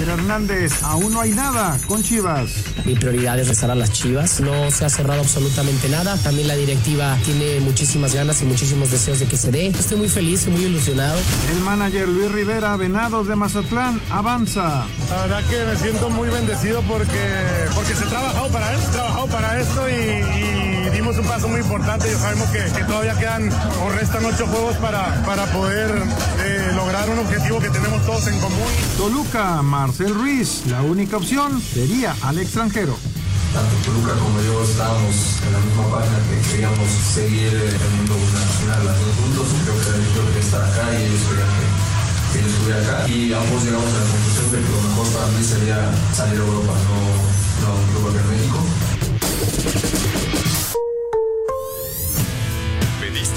Javier Hernández, aún no hay nada con Chivas. Mi prioridad es rezar a las Chivas. No se ha cerrado absolutamente nada. También la directiva tiene muchísimas ganas y muchísimos deseos de que se dé. Estoy muy feliz y muy ilusionado. El manager Luis Rivera, Venados de Mazatlán, avanza. La verdad que me siento muy bendecido porque, porque se ha trabajado para esto, trabajado para esto y, dimos un paso muy importante. Y sabemos que, todavía quedan o restan ocho juegos para, para poder eh, lograr un objetivo que tenemos todos en común. Toluca, Marcel Ruiz, la única opción sería al extranjero. Tanto Toluca como yo estábamos en la misma página que queríamos seguir teniendo una final las dos juntos. Creo que yo quería estar acá y ellos querían que, yo estuviera acá. Y ambos llegamos a la conclusión de que lo mejor para mí sería salir a Europa, no, no a un club acá en México.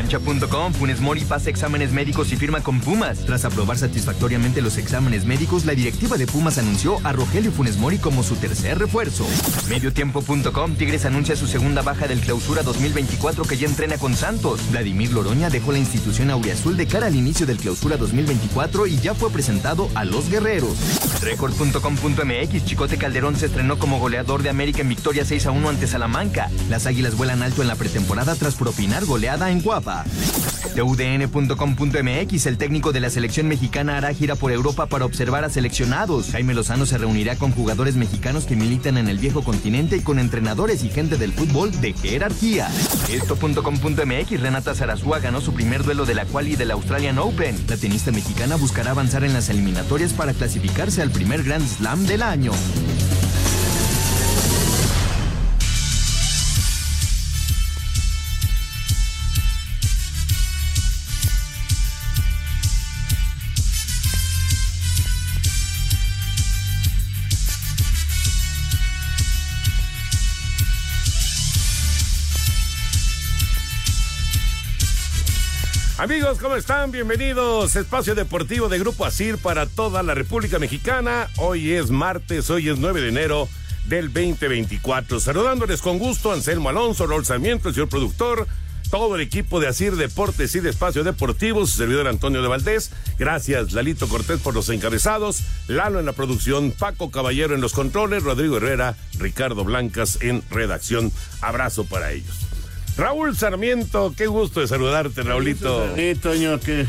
Cancha.com, Funes Mori pasa exámenes médicos y firma con Pumas. Tras aprobar satisfactoriamente los exámenes médicos, la directiva de Pumas anunció a Rogelio Funes Mori como su tercer refuerzo. Mediotiempo.com, Tigres anuncia su segunda baja del clausura 2024 que ya entrena con Santos. Vladimir Loroña dejó la institución auriazul de cara al inicio del clausura 2024 y ya fue presentado a los guerreros. Record.com.mx, Chicote Calderón se estrenó como goleador de América en victoria 6 a 1 ante Salamanca. Las águilas vuelan alto en la pretemporada tras propinar goleada en Guapa. TUDN.com.mx, el técnico de la selección mexicana hará gira por Europa para observar a seleccionados. Jaime Lozano se reunirá con jugadores mexicanos que militan en el viejo continente y con entrenadores y gente del fútbol de jerarquía. Esto.com.mx, Renata Zarazúa ganó su primer duelo de la quali del Australian Open. La tenista mexicana buscará avanzar en las eliminatorias para clasificarse al primer Grand Slam del año. Amigos, ¿cómo están? Bienvenidos. Espacio Deportivo de Grupo Asir para toda la República Mexicana. Hoy es martes, hoy es 9 de enero del 2024. Saludándoles con gusto, Anselmo Alonso, Rol Sarmiento, el señor productor, todo el equipo de Asir Deportes y de Espacio Deportivo, su servidor Antonio de Valdés. Gracias, Lalito Cortés, por los encabezados, Lalo en la producción, Paco Caballero en los controles, Rodrigo Herrera, Ricardo Blancas en redacción. Abrazo para ellos. Raúl Sarmiento, qué gusto de saludarte, Raulito. Sí, Toño, qué,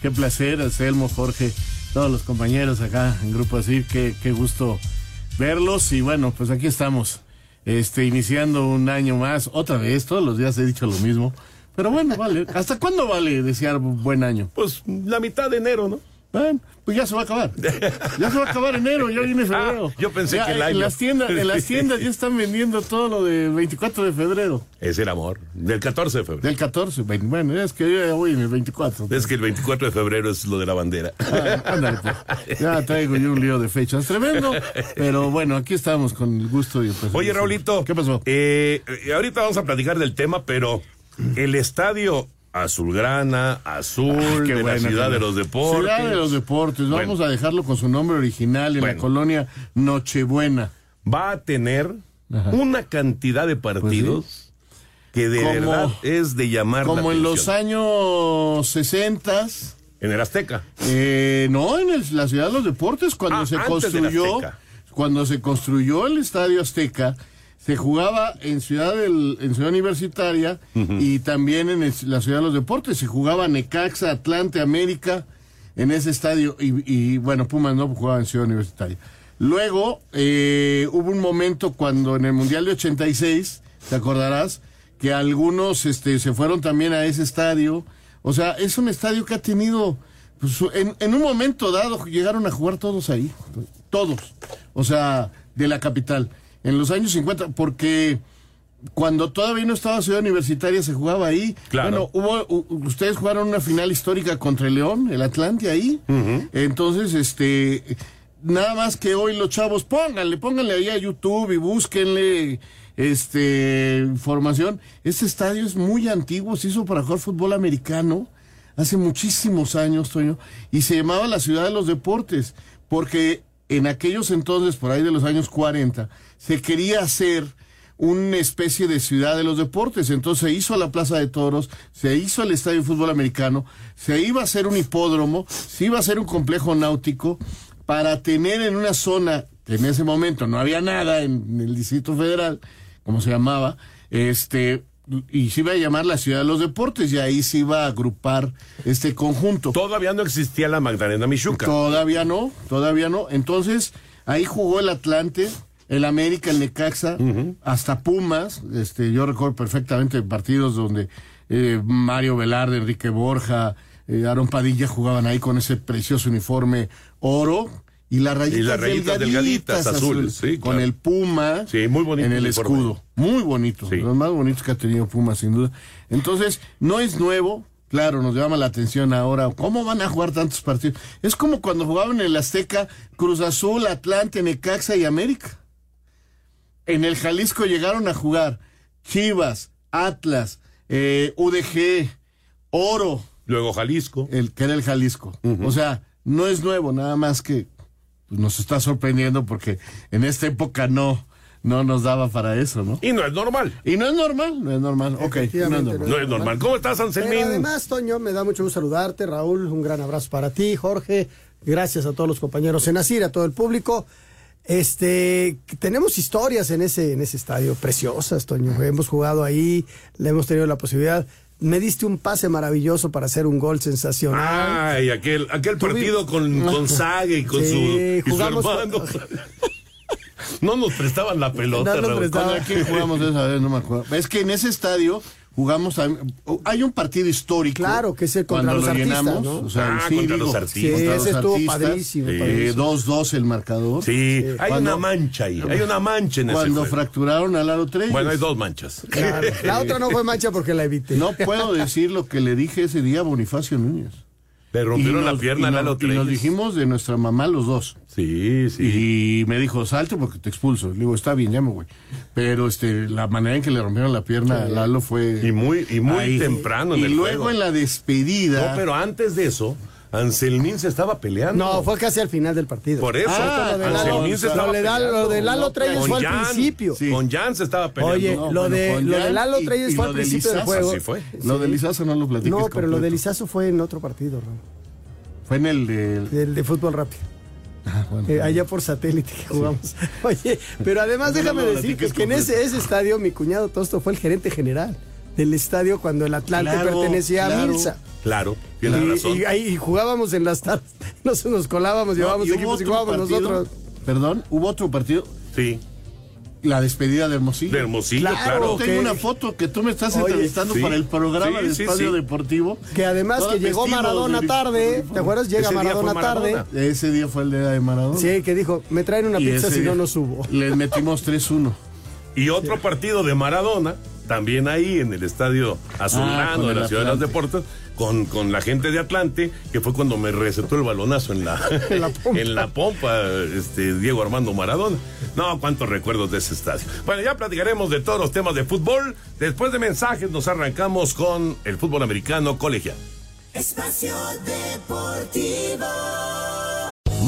qué placer, Anselmo, Jorge, todos los compañeros acá en Grupo Así, qué, qué gusto verlos y bueno, pues aquí estamos, este, iniciando un año más, otra vez, todos los días he dicho lo mismo, pero bueno, vale, ¿hasta cuándo vale desear buen año? Pues la mitad de enero, ¿no? Bueno, pues ya se va a acabar. Ya se va a acabar enero, ya viene febrero. Ah, yo pensé que el año. En las, tiendas, en las tiendas ya están vendiendo todo lo del 24 de febrero. Es el amor. Del 14 de febrero. Del 14. Bueno, es que yo ya voy en el 24. Es que el 24 de febrero es lo de la bandera. Ah, ándale, pues. Ya traigo yo un lío de fechas tremendo. Pero bueno, aquí estamos con el gusto y pues, Oye, Raulito. ¿Qué pasó? Eh, ahorita vamos a platicar del tema, pero el estadio Azulgrana, Azul, ah, de la Ciudad de los Deportes. Ciudad de los Deportes, vamos a dejarlo con su nombre original en la colonia Nochebuena. Va a tener una cantidad de pues partidos que de verdad es de llamar Como en los años 60 en el Azteca. Eh, no, en la Ciudad de los Deportes, cuando ah, se construyó, cuando se construyó el Estadio Azteca, se jugaba en Ciudad del, en Ciudad Universitaria y también en la Ciudad de los Deportes. Se jugaba Necaxa, Atlante, América en ese estadio y, bueno, Pumas no jugaba en Ciudad Universitaria. Luego eh, hubo un momento cuando en el Mundial de 86, te acordarás, que algunos este, se fueron también a ese estadio. O sea, es un estadio que ha tenido, pues, en, en un momento dado llegaron a jugar todos ahí, todos, o sea, de la capital en los años 50, porque cuando todavía no estaba Ciudad Universitaria se jugaba ahí. Claro. Bueno, hubo, ustedes jugaron una final histórica contra el León, el Atlante ahí. Entonces, este, nada más que hoy los chavos, pónganle, pónganle ahí a YouTube y búsquenle este información. Este estadio es muy antiguo, se hizo para jugar fútbol americano hace muchísimos años, Toño, y se llamaba la Ciudad de los Deportes, porque en aquellos entonces, por ahí de los años 40, se quería hacer una especie de ciudad de los deportes. Entonces se hizo la Plaza de Toros, se hizo el Estadio de Fútbol Americano, se iba a hacer un hipódromo, se iba a hacer un complejo náutico para tener en una zona que en ese momento no había nada en el Distrito Federal, como se llamaba, este y se iba a llamar la ciudad de los deportes y ahí se iba a agrupar este conjunto. Todavía no existía la Magdalena Michuca. Todavía no, todavía no. Entonces, ahí jugó el Atlante, el América, el Necaxa, hasta Pumas. Este, yo recuerdo perfectamente partidos donde eh, Mario Velarde, Enrique Borja, eh, Aaron Padilla jugaban ahí con ese precioso uniforme oro y las rayitas, delgaditas, azules, con el puma muy en el escudo. Muy bonito, los más bonitos que ha tenido Puma, sin duda. Entonces, no es nuevo, claro, nos llama la atención ahora, ¿cómo van a jugar tantos partidos? Es como cuando jugaban en el Azteca Cruz Azul, Atlante, Necaxa y América. En el Jalisco llegaron a jugar Chivas, Atlas, eh, UDG, Oro. Luego Jalisco. El que era el Jalisco. O sea, no es nuevo, nada más que pues, nos está sorprendiendo porque en esta época no, no nos daba para eso, ¿no? Y no es normal. Y no es normal, no es normal. Ok, no es normal. No es normal. ¿Cómo estás, Anselmín? además, Toño, me da mucho gusto saludarte, Raúl. Un gran abrazo para ti, Jorge. Gracias a todos los compañeros en Asir, a todo el público. Este, tenemos historias en ese, en ese estadio preciosas, Toño. Hemos jugado ahí, le hemos tenido la posibilidad me diste un pase maravilloso para hacer un gol sensacional. Ay, aquel, aquel partido con, con Sague y con su, y hermano. no nos prestaban la pelota. No nos quién jugamos esa vez? No me acuerdo. Es que en ese estadio jugamos hay un partido histórico claro que es el contra los artistas ¿no? o sea, ah, sí, contra los artistas. sí, ese estuvo padrísimo 2-2 el marcador. Sí, hay una mancha ahí hay una mancha en cuando ese fracturaron a Lalo Treyes bueno hay dos manchas. Claro. la otra no fue mancha porque la evité. No puedo decir lo que le dije ese día a Bonifacio Núñez le rompieron la pierna a Lalo Treyes y nos dijimos de nuestra mamá los dos Sí, sí. Y me dijo, salte porque te expulso. Le digo, está bien, llamo, güey. Pero este, la manera en que le rompieron la pierna a Lalo fue. Y muy, y muy temprano en y luego en la despedida. No, pero antes de eso. Anselmín se estaba peleando. No, fue casi al final del partido. Por eso, ah, Anselmín se estaba peleando. Lo de Lalo Treyes fue al principio. Con Jan se estaba peleando. Oye, lo, de, lo de Lalo Treyes fue al principio del juego. Sí fue. Lo de Lizazo no lo platicé. No, pero lo de Lizazo fue en otro partido, Fue en el de... El de fútbol rápido. Ah, eh, allá por satélite que jugamos. Oye, pero además déjame decir que, en ese, ese, estadio mi cuñado Tosto fue el gerente general del estadio cuando el Atlante pertenecía a Milsa. Claro, y, razón. Y, ahí jugábamos en las tardes, nos, nos colábamos, llevábamos equipos y jugábamos nosotros. Perdón, hubo otro partido. Sí la despedida de Hermosillo. De Hermosillo, claro. Tengo una foto que tú me estás entrevistando para el programa de Espacio Deportivo. Que además que llegó Maradona tarde, ¿te acuerdas? Llega Maradona, tarde. Ese día fue el día de Maradona. Sí, que dijo, me traen una pizza si no, no subo. Les metimos 3-1. Y otro partido de Maradona, también ahí en el estadio Azulano ah, de la Ciudad de los Deportes, con, con la gente de Atlante, que fue cuando me recetó el balonazo en la, en la, pompa. este, Diego Armando Maradona. No, cuántos recuerdos de ese estadio. Bueno, ya platicaremos de todos los temas de fútbol. Después de mensajes nos arrancamos con el fútbol americano colegial. Espacio Deportivo.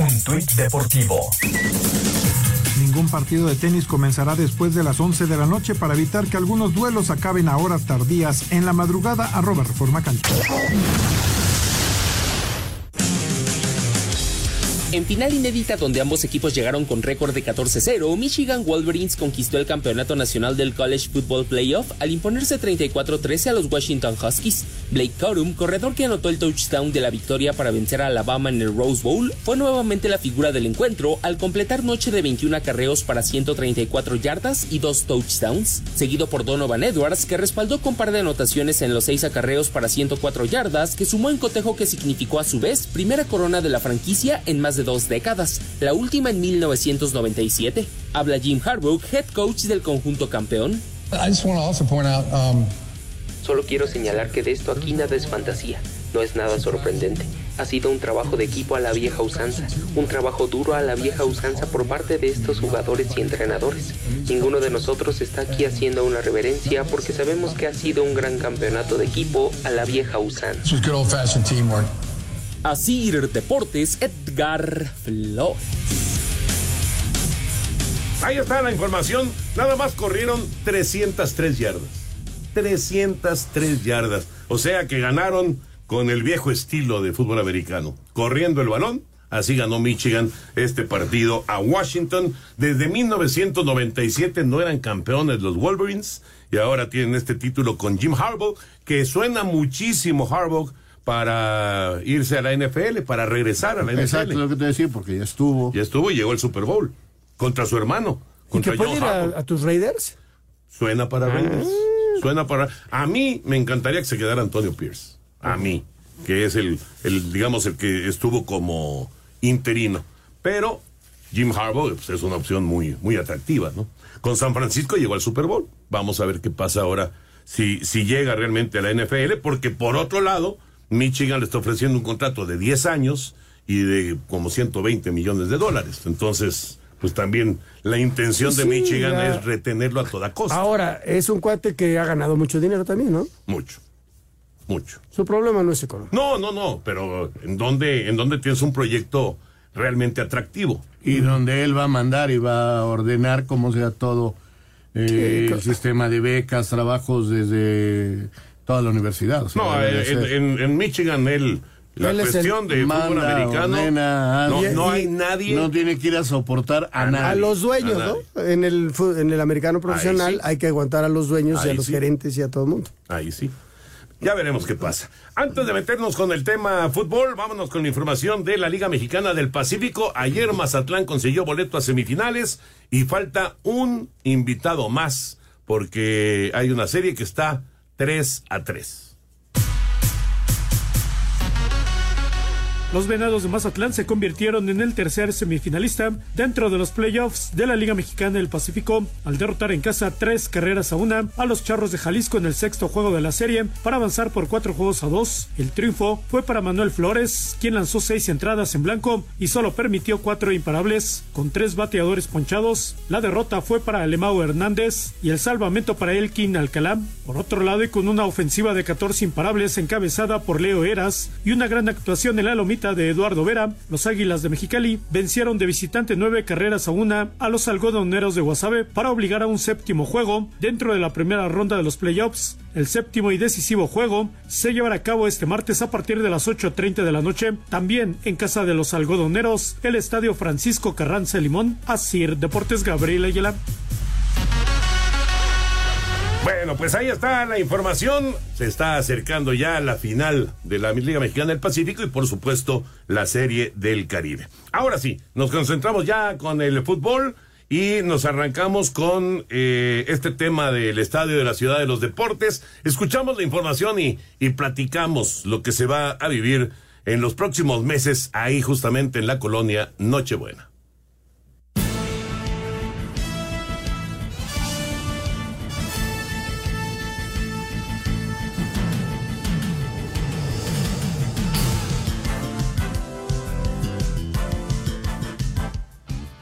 Un tuit deportivo. Ningún partido de tenis comenzará después de las 11 de la noche para evitar que algunos duelos acaben a horas tardías en la madrugada. Arroba Reforma. En final inédita donde ambos equipos llegaron con récord de 14-0, Michigan Wolverines conquistó el campeonato nacional del College Football Playoff al imponerse 34-13 a los Washington Huskies. Blake Corum, corredor que anotó el touchdown de la victoria para vencer a Alabama en el Rose Bowl, fue nuevamente la figura del encuentro al completar noche de 21 acarreos para 134 yardas y dos touchdowns, seguido por Donovan Edwards que respaldó con par de anotaciones en los seis acarreos para 104 yardas que sumó en cotejo que significó a su vez primera corona de la franquicia en más de dos décadas, la última en 1997. Habla Jim Harbaugh, head coach del conjunto campeón. Um, Solo quiero señalar que de esto aquí nada es fantasía, no es nada sorprendente. Ha sido un trabajo de equipo a la vieja usanza, un trabajo duro a la vieja usanza por parte de estos jugadores y entrenadores. Ninguno de nosotros está aquí haciendo una reverencia porque sabemos que ha sido un gran campeonato de equipo a la vieja usanza. Así Deportes, Edgar Flores. Ahí está la información. Nada más corrieron 303 yardas. 303 yardas. O sea que ganaron con el viejo estilo de fútbol americano. Corriendo el balón. Así ganó Michigan este partido a Washington. Desde 1997 no eran campeones los Wolverines y ahora tienen este título con Jim Harbaugh, que suena muchísimo Harbaugh para irse a la NFL, para regresar a la NFL. Exacto, lo que te decía, porque ya estuvo. Ya estuvo y llegó el Super Bowl contra su hermano. Contra ¿Y que puede ir a, tus Raiders? Suena para ah. Raiders. Suena para. A mí me encantaría que se quedara Antonio Pierce. A mí, que es el, el digamos, el que estuvo como interino. Pero Jim Harbaugh pues, es una opción muy, muy atractiva, ¿no? Con San Francisco llegó al Super Bowl. Vamos a ver qué pasa ahora si, si llega realmente a la NFL, porque por otro lado, Michigan le está ofreciendo un contrato de 10 años y de como 120 millones de dólares. Entonces, pues también la intención de Michigan es retenerlo a toda costa. Ahora, es un cuate que ha ganado mucho dinero también, ¿no? Mucho. Mucho. Su problema no es económico. No, no, no, pero ¿en dónde, en dónde tienes un proyecto realmente atractivo? Y donde él va a mandar y va a ordenar cómo sea todo eh, el sistema de becas, trabajos desde toda la universidad. no, en, Michigan él la cuestión de fútbol americano no, hay nadie no tiene que ir a soportar a, nadie a los dueños no en el en el americano profesional hay que aguantar a los dueños y a los gerentes y a todo el mundo ahí sí ya veremos qué pasa. Antes de meternos con el tema fútbol, vámonos con la información de la Liga Mexicana del Pacífico. Ayer Mazatlán consiguió boleto a semifinales y falta un invitado más porque hay una serie que está 3 a 3. Los Venados de Mazatlán se convirtieron en el tercer semifinalista dentro de los playoffs de la Liga Mexicana del Pacífico al derrotar en casa tres carreras a una a los Charros de Jalisco en el sexto juego de la serie para avanzar por cuatro juegos a dos. El triunfo fue para Manuel Flores, quien lanzó seis entradas en blanco y solo permitió cuatro imparables con tres bateadores ponchados. La derrota fue para Alemão Hernández y el salvamento para Elkin Alcalá. Por otro lado, y con una ofensiva de 14 imparables encabezada por Leo Eras y una gran actuación en la lomita de Eduardo Vera, los Águilas de Mexicali vencieron de visitante nueve carreras a una a los algodoneros de Guasave para obligar a un séptimo juego dentro de la primera ronda de los playoffs. El séptimo y decisivo juego se llevará a cabo este martes a partir de las 8.30 de la noche, también en casa de los algodoneros, el Estadio Francisco Carranza Limón, Asir Deportes Gabriel Ayala. Bueno, pues ahí está la información. Se está acercando ya la final de la Liga Mexicana del Pacífico y por supuesto la Serie del Caribe. Ahora sí, nos concentramos ya con el fútbol y nos arrancamos con eh, este tema del Estadio de la Ciudad de los Deportes. Escuchamos la información y, y platicamos lo que se va a vivir en los próximos meses ahí justamente en la colonia Nochebuena.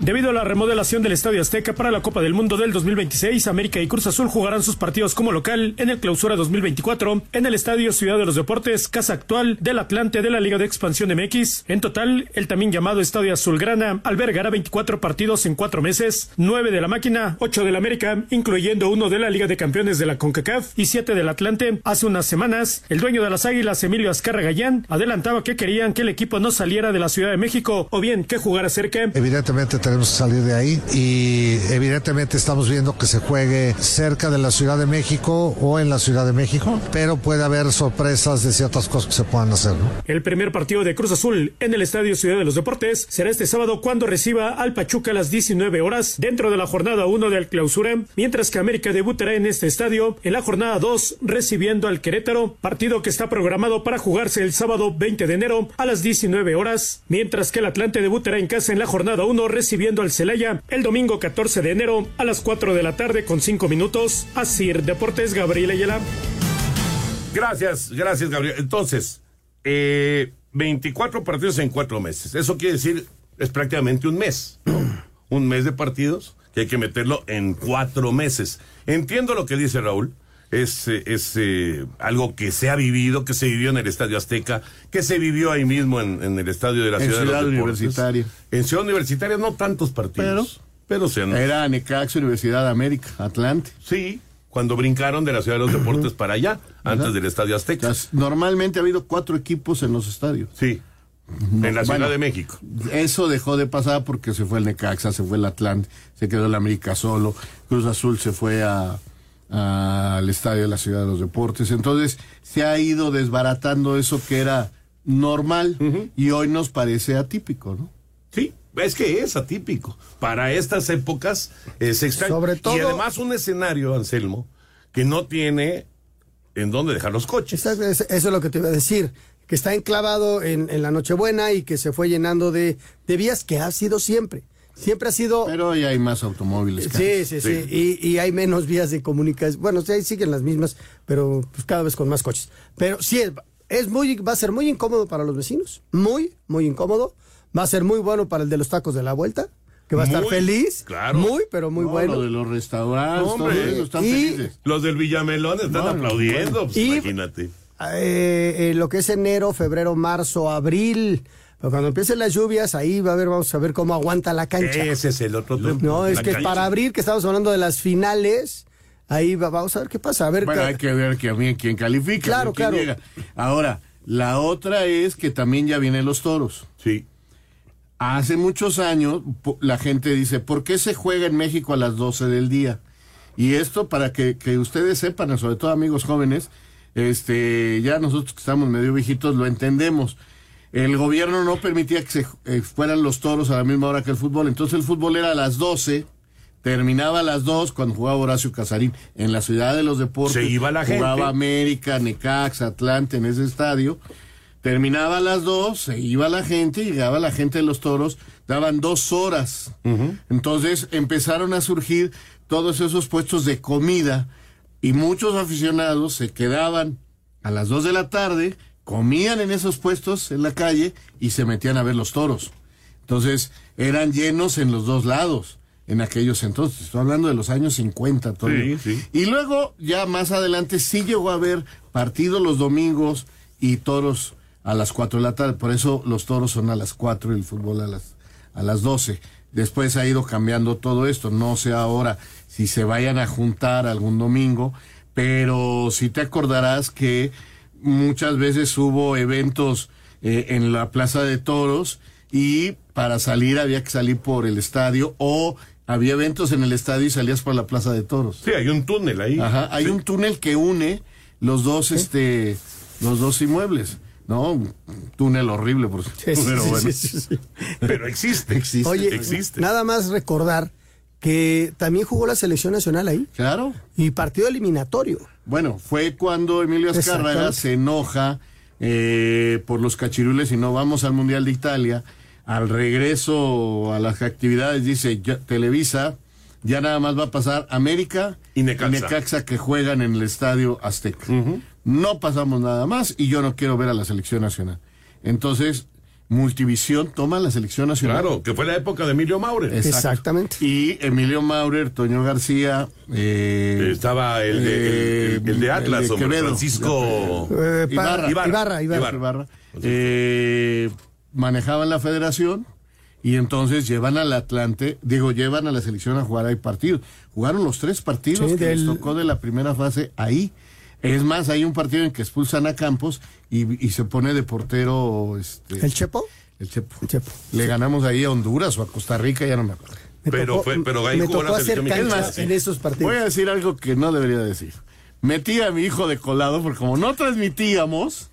Debido a la remodelación del Estadio Azteca para la Copa del Mundo del 2026, América y Cruz Azul jugarán sus partidos como local en el Clausura 2024 en el Estadio Ciudad de los Deportes, casa actual del Atlante de la Liga de Expansión MX. En total, el también llamado Estadio Azulgrana albergará 24 partidos en cuatro meses, 9 de la máquina, 8 del América, incluyendo uno de la Liga de Campeones de la CONCACAF y 7 del Atlante. Hace unas semanas, el dueño de las Águilas, Emilio Azcarra Gallán, adelantaba que querían que el equipo no saliera de la Ciudad de México o bien que jugara cerca. Evidentemente que salir de ahí y evidentemente estamos viendo que se juegue cerca de la Ciudad de México o en la Ciudad de México, pero puede haber sorpresas de ciertas cosas que se puedan hacer. ¿no? El primer partido de Cruz Azul en el Estadio Ciudad de los Deportes será este sábado cuando reciba al Pachuca a las 19 horas dentro de la jornada 1 del clausura, mientras que América debutará en este estadio en la jornada 2 recibiendo al Querétaro, partido que está programado para jugarse el sábado 20 de enero a las 19 horas, mientras que el Atlante debutará en casa en la jornada 1 recibiendo al Celaya el domingo 14 de enero a las 4 de la tarde con 5 minutos. Asir Deportes Gabriel Ayala. Gracias, gracias Gabriel. Entonces, eh, 24 partidos en cuatro meses. Eso quiere decir, es prácticamente un mes. un mes de partidos que hay que meterlo en cuatro meses. Entiendo lo que dice Raúl. Es, es eh, algo que se ha vivido, que se vivió en el Estadio Azteca, que se vivió ahí mismo en, en el Estadio de la En Ciudad, de los Deportes. Universitaria. En Ciudad Universitaria no tantos partidos. Pero, se han- Era Necaxa, Universidad de América, Atlante. Sí, cuando brincaron de la Ciudad de los Deportes para allá, antes del Estadio Azteca. Normalmente ha habido cuatro equipos en los estadios. Sí. en la Ciudad de México. Eso dejó de pasar porque se fue el Necaxa, se fue el Atlante, se quedó el América solo, Cruz Azul se fue a- al estadio de la Ciudad de los Deportes. Entonces se ha ido desbaratando eso que era normal y hoy nos parece atípico, ¿no? Sí, es que es atípico. Para estas épocas es extraño. Sobre todo- Y además un escenario, Anselmo, que no tiene en dónde dejar los coches. Eso es lo que te iba a decir, que está enclavado en, en la Nochebuena y que se fue llenando de, de vías que ha sido siempre. Siempre ha sido... Pero hoy hay más automóviles. Sí, sí, sí. Y, y hay menos vías de comunicación. Bueno, sí, siguen las mismas, pero pues, cada vez con más coches. Pero sí, es, es muy, va a ser muy incómodo para los vecinos. Muy, muy incómodo. Va a ser muy bueno para el de los tacos de la vuelta, que va a estar Muy, feliz. claro. Muy, pero muy No, bueno. lo de los restaurantes, hombre. todo eso, están Y- felices. Los del Villamelón están aplaudiendo, pues, Y- imagínate. Eh, eh, lo que es enero, febrero, marzo, abril. Pero cuando empiecen las lluvias, ahí va a ver, vamos a ver cómo aguanta la cancha. Ese es el otro tema. No, es La que cancha. para abril, que estamos hablando de las finales, ahí va- vamos a ver qué pasa. A ver, Bueno, hay que ver que quién califica. Claro, quién claro. llega. Ahora, la otra es que también ya vienen los toros. Sí. Hace muchos años la gente dice, ¿por qué se juega en México a las 12 del día? Y esto para que, que ustedes sepan, sobre todo amigos jóvenes, este, ya nosotros que estamos medio viejitos lo entendemos. El gobierno no permitía que se eh, fueran los toros a la misma hora que el fútbol, entonces el fútbol era a las 12, terminaba a las 2 cuando jugaba Horacio Casarín en la ciudad de los deportes. Se iba la jugaba gente. América, Necaxa, Atlante en ese estadio. Terminaba a las dos, se iba la gente, llegaba la gente de los toros, daban dos horas. Entonces empezaron a surgir todos esos puestos de comida y muchos aficionados se quedaban a las dos de la tarde, comían en esos puestos en la calle y se metían a ver los toros. Entonces eran llenos en los dos lados en aquellos entonces. Estoy hablando de los años 50. Toño. Sí, sí. Y luego, ya más adelante, sí llegó a haber partidos los domingos y toros a las 4 de la tarde. Por eso los toros son a las 4 y el fútbol a las, a las 12. Después ha ido cambiando todo esto. No sé ahora si se vayan a juntar algún domingo, pero sí te acordarás que muchas veces hubo eventos eh, en la Plaza de Toros y para salir había que salir por el estadio o había eventos en el estadio y salías por la Plaza de Toros. Sí, hay un túnel ahí. Ajá, hay Sí. un túnel que une los dos, este, los dos inmuebles, ¿no? Un túnel horrible, por Sí, sí, pero sí, bueno. sí, sí, sí. Pero existe. Existe. Oye, existe. nada más recordar que también jugó la selección nacional ahí. Claro. Y partido eliminatorio. Bueno, fue cuando Emilio Azcárraga se enoja eh, por los cachirules y no vamos al Mundial de Italia. Al regreso a las actividades dice ya- Televisa, ya nada más va a pasar América Y Necaxa. que juegan en el Estadio Azteca. No pasamos nada más y yo no quiero ver a la selección nacional. Entonces, Multivisión toma la selección nacional. Claro, que fue la época de Emilio Maurer. Exactamente. Y Emilio Maurer, Toño García. Eh, Estaba el de, el, el de Atlas, el de Quevedo. Francisco Eh, Ibarra. Ibarra, Ibarra. Ibarra. Eh, manejaban la federación y entonces llevan al Atlante, digo, llevan a la selección a jugar ahí partidos. Jugaron los tres partidos Sí, que del- les tocó de la primera fase ahí. Es más, hay un partido en que expulsan a Campos y, y se pone de portero este, ¿El Chepo? el Chepo. El Chepo. Le ganamos ahí a Honduras o a Costa Rica, ya no me acuerdo. Me Pero tocó- fue- pero ahí me jugó tocó la hacer sí. en esos partidos. Voy a decir algo que no debería decir. Metí a mi hijo de colado porque como no transmitíamos,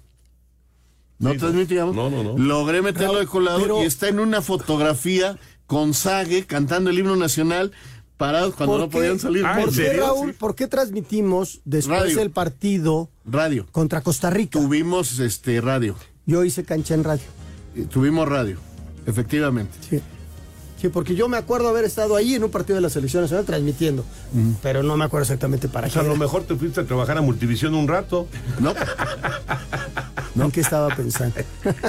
no transmitíamos, No, no, no. logré meterlo de colado Pero- y está en una fotografía con Sague cantando el himno nacional parados cuando ¿Por no qué- podían salir. Ah, ¿Por ¿en qué, serio? Raúl? ¿Por qué transmitimos después Radio. del partido Radio. contra Costa Rica? Tuvimos este radio. Yo hice cancha en radio. Eh, Tuvimos radio, efectivamente. Sí. Sí, porque yo me acuerdo haber estado ahí en un partido de la selección nacional transmitiendo, pero no me acuerdo exactamente para O qué. sea, a lo mejor te fuiste a trabajar a Multivisión un rato. No, ¿En qué estaba pensando?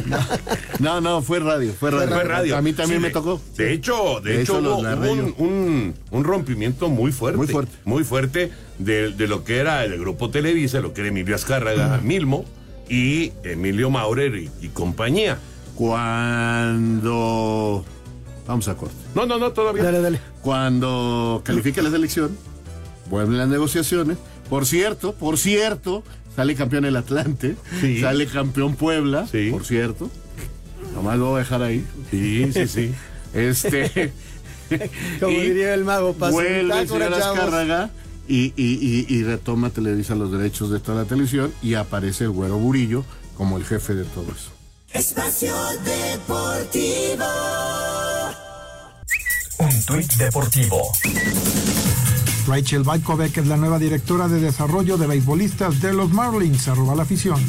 no, no, fue radio, fue radio. Fue radio. A mí también Sí, me tocó. De hecho, de, De hecho, hecho, hubo, un, un, un rompimiento muy fuerte. Muy fuerte. Muy fuerte de, de lo que era el grupo Televisa, lo que era Emilio Azcárraga, Milmo y Emilio Maurer y, y compañía. Cuando... Vamos a corte. No, no, no, todavía. Dale, dale. Cuando califica la selección, vuelven las negociaciones. Por cierto, por cierto, sale campeón el Atlante, Sí. sale campeón Puebla, Sí. por cierto. Nomás lo voy a dejar ahí. Sí, sí, sí. Este. Como y diría el mago, pasó Vuelve el bitácora, señor chavos. Azcárraga y, y, y, y retoma Televisa los derechos de toda la televisión y aparece el güero Burillo como el jefe de todo eso. Espacio Deportivo. Tuit deportivo. Rachel Bajkovic es la nueva directora de desarrollo de beisbolistas de los Marlins. Arroba la afición.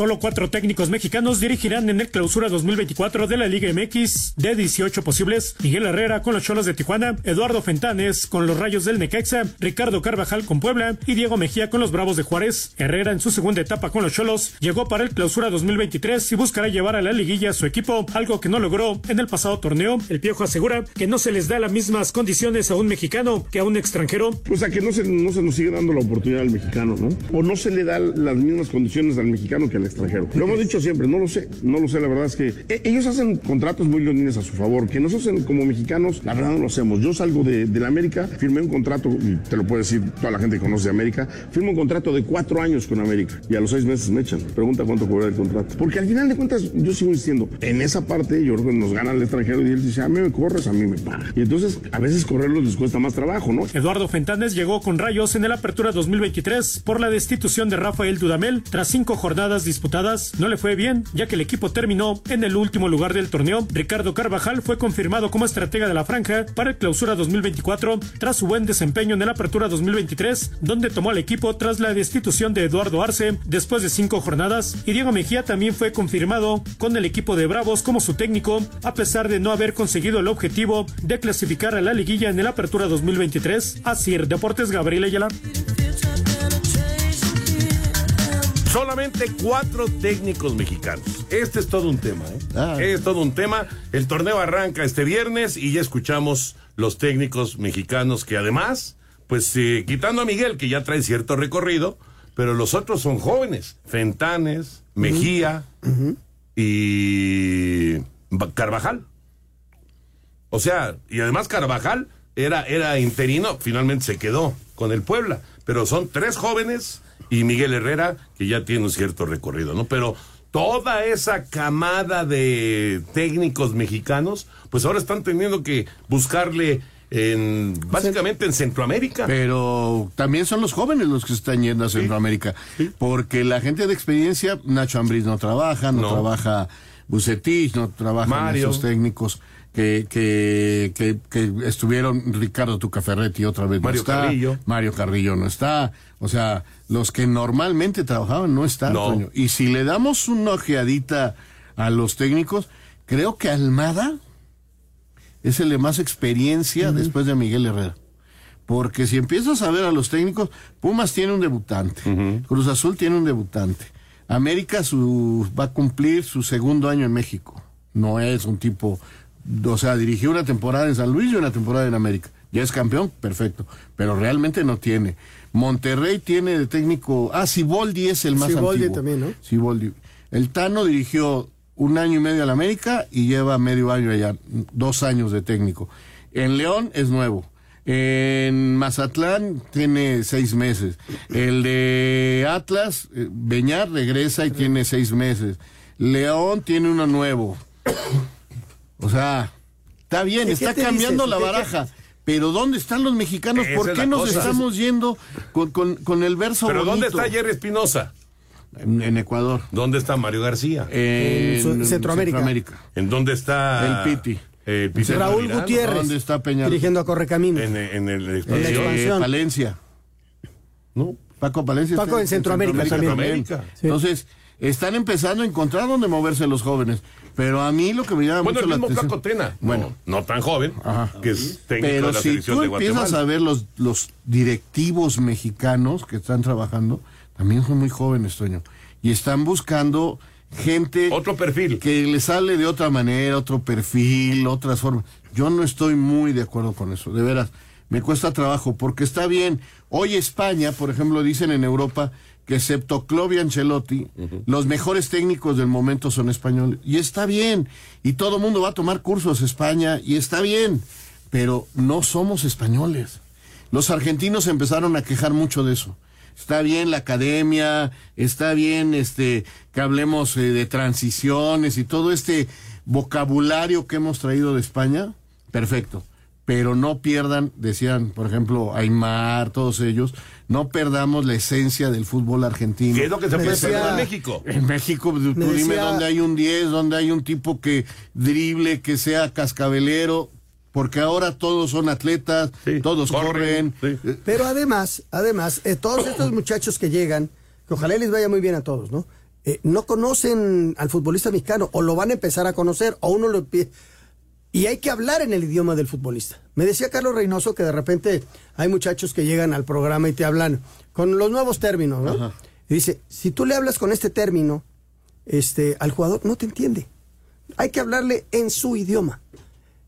Solo cuatro técnicos mexicanos dirigirán en el clausura 2024 de la Liga MX. De 18 posibles, Miguel Herrera con los Cholos de Tijuana, Eduardo Fentanes con los Rayos del Necaxa, Ricardo Carvajal con Puebla y Diego Mejía con los Bravos de Juárez. Herrera en su segunda etapa con los Cholos llegó para el clausura 2023 y buscará llevar a la liguilla a su equipo, algo que no logró en el pasado torneo. El Piojo asegura que no se les da las mismas condiciones a un mexicano que a un extranjero. O sea, que no se, no se nos sigue dando la oportunidad al mexicano, ¿no? O no se le da las mismas condiciones al mexicano que al. Lo hemos dicho siempre, no lo sé, no lo sé, la verdad es que eh, ellos hacen contratos muy leonines a su favor, que nosotros como mexicanos, la verdad no lo hacemos. Yo salgo de, de la América, firmé un contrato, y te lo puede decir toda la gente que conoce de América, firmo un contrato de cuatro años con América y a los seis meses me echan. Pregunta cuánto cobra el contrato. Porque al final de cuentas, yo sigo insistiendo, en esa parte yo creo que nos gana el extranjero y él dice, a mí me corres, a mí me paga. Y entonces a veces correrlos les cuesta más trabajo, ¿no? Eduardo Fentanes llegó con rayos en el Apertura 2023 por la destitución de Rafael Dudamel. Tras cinco jornadas disputadas, no le fue bien, ya que el equipo terminó en el último lugar del torneo. Ricardo Carvajal fue confirmado como estratega de la franja para el Clausura 2024 tras su buen desempeño en el Apertura 2023, donde tomó al equipo tras la destitución de Eduardo Arce después de cinco jornadas. Y Diego Mejía también fue confirmado con el equipo de Bravos como su técnico, a pesar de no haber conseguido el objetivo de clasificar a la liguilla en el Apertura 2023. Así, Deportes Gabriel Ayala. Solamente cuatro técnicos mexicanos. Este es todo un tema, ¿eh? Ah. Es todo un tema. El torneo arranca este viernes y ya escuchamos los técnicos mexicanos que además, pues eh, quitando a Miguel, que ya trae cierto recorrido, pero los otros son jóvenes. Fentanes, Mejía y Carvajal. O sea, y además Carvajal era, era interino, finalmente se quedó con el Puebla. Pero son tres jóvenes y Miguel Herrera, que ya tiene un cierto recorrido, ¿no? Pero toda esa camada de técnicos mexicanos, pues ahora están teniendo que buscarle en básicamente en Centroamérica. Pero también son los jóvenes los que están yendo a Centroamérica. Porque la gente de experiencia, Nacho Ambriz no trabaja, no, No. trabaja Bucetich, no trabajan Mario. esos técnicos que, que, que, que estuvieron Ricardo Tucaferretti otra vez Mario no está. Carrillo. Mario Carrillo no está. O sea, los que normalmente trabajaban no están. No. Toño. Y si le damos una ojeadita a los técnicos, creo que Almada es el de más experiencia después de Miguel Herrera. Porque si empiezas a ver a los técnicos, Pumas tiene un debutante, Cruz Azul tiene un debutante, América su, va a cumplir su segundo año en México. No es un tipo, o sea, dirigió una temporada en San Luis y una temporada en América. Ya es campeón, perfecto, pero realmente no tiene. Monterrey tiene de técnico, ah, Siboldi es el más Siboldi antiguo. también, ¿no? Siboldi. El Tano dirigió un año y medio al América y lleva medio año allá, dos años de técnico. En León es nuevo. En Mazatlán tiene seis meses. El de Atlas, eh, Beñar regresa y tiene seis meses. León tiene uno nuevo. O sea, está bien, ¿Qué- está cambiando dices? la ¿Qué- qué- baraja. Pero ¿dónde están los mexicanos? Esa ¿Por qué la nos cosa. estamos yendo con, con- con el verso Pero ¿dónde está Jerry Espinosa? En, en Ecuador. ¿Dónde está Mario García? En Centroamérica. ¿En dónde está El Piti. El Piti Raúl? Gutiérrez. ¿Dónde está Peñarol? Dirigiendo a Correcaminos. En, en el En la expansión. expansión. Eh, Palencia. ¿No? Paco Palencia. Paco está en Centroamérica. Centroamérica. Sí. Entonces, están empezando a encontrar dónde moverse los jóvenes. Pero a mí lo que me llama Bueno, mucho el la mismo atención... Flaco Tena. Bueno. No, no tan joven, Ajá. que es técnico Pero de la si selección tú de empiezas a ver los, los directivos mexicanos que están trabajando, también son muy jóvenes, Toño. Y están buscando gente... Otro perfil. Que le sale de otra manera, otro perfil, otras formas. Yo no estoy muy de acuerdo con eso, de veras. Me cuesta trabajo, porque está bien. Hoy España, por ejemplo, dicen en Europa que excepto y Ancelotti, los mejores técnicos del momento son españoles. Y está bien. Y todo el mundo va a tomar cursos España, y está bien. Pero no somos españoles. Los argentinos empezaron a quejar mucho de eso. Está bien la academia, está bien este que hablemos eh, de transiciones y todo este vocabulario que hemos traído de España, perfecto. Pero no pierdan, decían, por ejemplo, Aymar, todos ellos, no perdamos la esencia del fútbol argentino. ¿Qué es lo que se Me puede decía- perder en México? En México, tú Me dime decía- dónde hay un 10, dónde hay un tipo que drible, que sea cascabelero, porque ahora todos son atletas, Sí, todos corren, corren. sí. Pero además, además, eh, todos estos muchachos que llegan, que ojalá les vaya muy bien a todos, ¿no? Eh, no conocen al futbolista mexicano, o lo van a empezar a conocer, o uno lo empieza. Y hay que hablar en el idioma del futbolista. Me decía Carlos Reynoso que de repente hay muchachos que llegan al programa y te hablan con los nuevos términos, ¿no? Ajá. Y dice, si tú le hablas con este término, este, al jugador no te entiende. Hay que hablarle en su idioma.